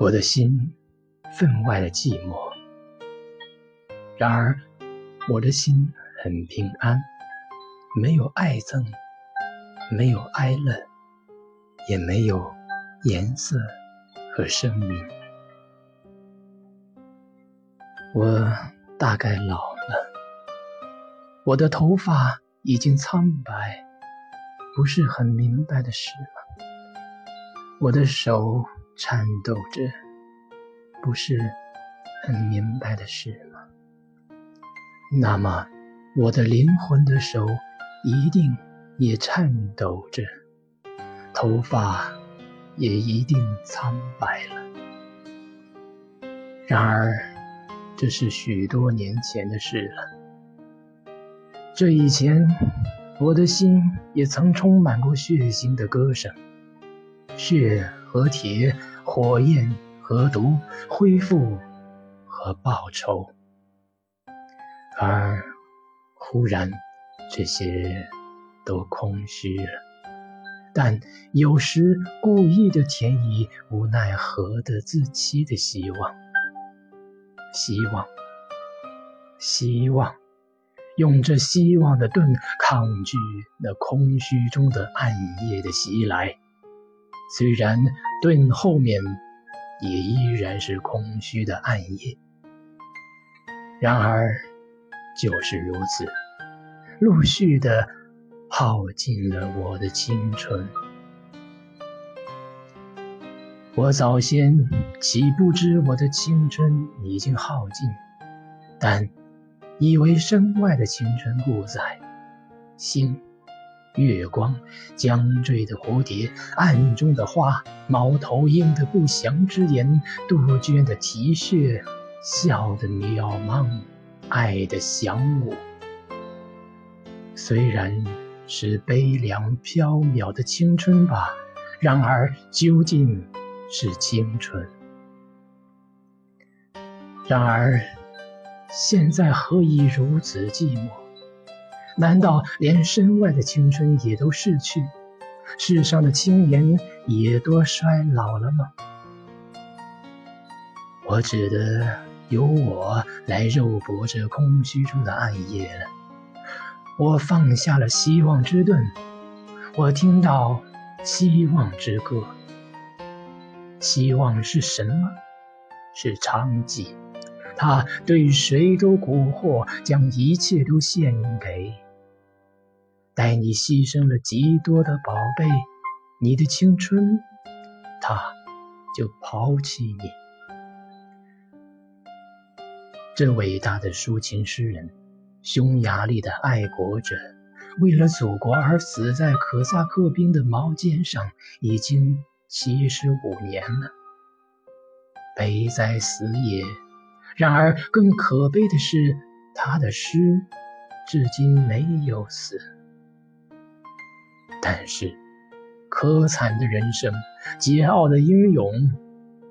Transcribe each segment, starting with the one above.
我的心分外的寂寞。然而，我的心很平安，没有爱憎，没有哀乐，也没有颜色和声音。我大概老了，我的头发已经苍白，不是很明白的事了？我的手颤抖着，不是很明白的事吗？那么，我的灵魂的手一定也颤抖着，头发也一定苍白了。然而，这是许多年前的事了。这以前，我的心也曾充满过血腥的歌声，血和铁，火焰和毒，恢复和报仇。而忽然，这些都空虚了。但有时故意的填以无奈何的自欺的希望，希望，希望，用这希望的盾抗拒那空虚中的暗夜的袭来。虽然盾后面也依然是空虚的暗夜，然而。就是如此，陆续的耗尽了我的青春。我早先岂不知我的青春已经耗尽？但以为身外的青春不在，心、月光、将坠的蝴蝶、暗中的花、猫头鹰的不祥之言、杜鹃的啼血、笑的渺茫。爱的响舞，虽然是悲凉飘渺的青春吧，然而究竟是青春。然而，现在何以如此寂寞？难道连身外的青春也都逝去，世上的青年也都衰老了吗？我指的。由我来肉搏这空虚中的暗夜了。我放下了希望之盾，我听到希望之歌。希望是什么？是娼妓，他对谁都蛊惑，将一切都献给。待你牺牲了极多的宝贝，你的青春，他就抛弃你。这伟大的抒情诗人，匈牙利的爱国者，为了祖国而死在可萨克兵的矛尖上，已经七十五年了。悲哉死也！然而更可悲的是，他的诗至今没有死。但是，可惨的人生，桀骜的英勇，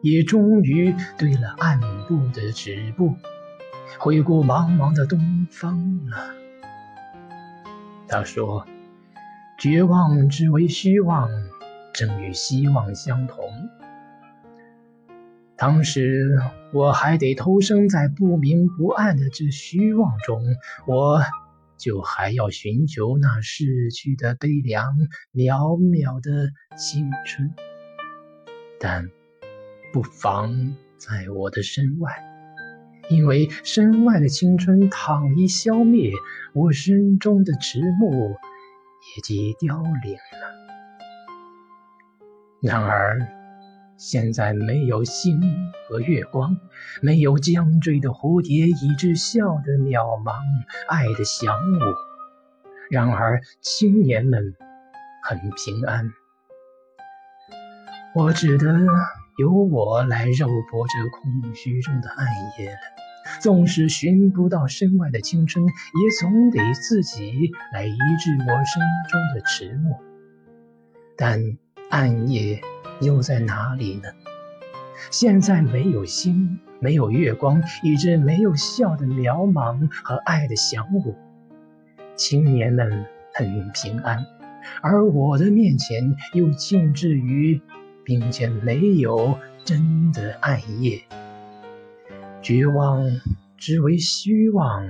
也终于对了暗部的止步。回顾茫茫的东方了。他说：“绝望之为虚妄，正与希望相同。”当时我还得投生在不明不暗的这虚妄中，我就还要寻求那逝去的悲凉渺渺的青春，但不妨在我的身外。因为身外的青春倘一消灭，我身中的迟暮也即凋零了。然而，现在没有星和月光，没有将坠的蝴蝶，以致笑的渺茫，爱的祥舞。然而，青年们很平安。我只得由我来肉搏这空虚中的暗夜了。纵使寻不到身外的青春，也总得自己来医治我身中的迟暮。但暗夜又在哪里呢？现在没有星，没有月光，以致没有笑的渺茫和爱的祥舞。青年们很平安，而我的面前又静止于并且没有真的暗夜。绝望之为虚妄，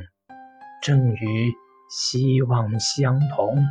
正与希望相同。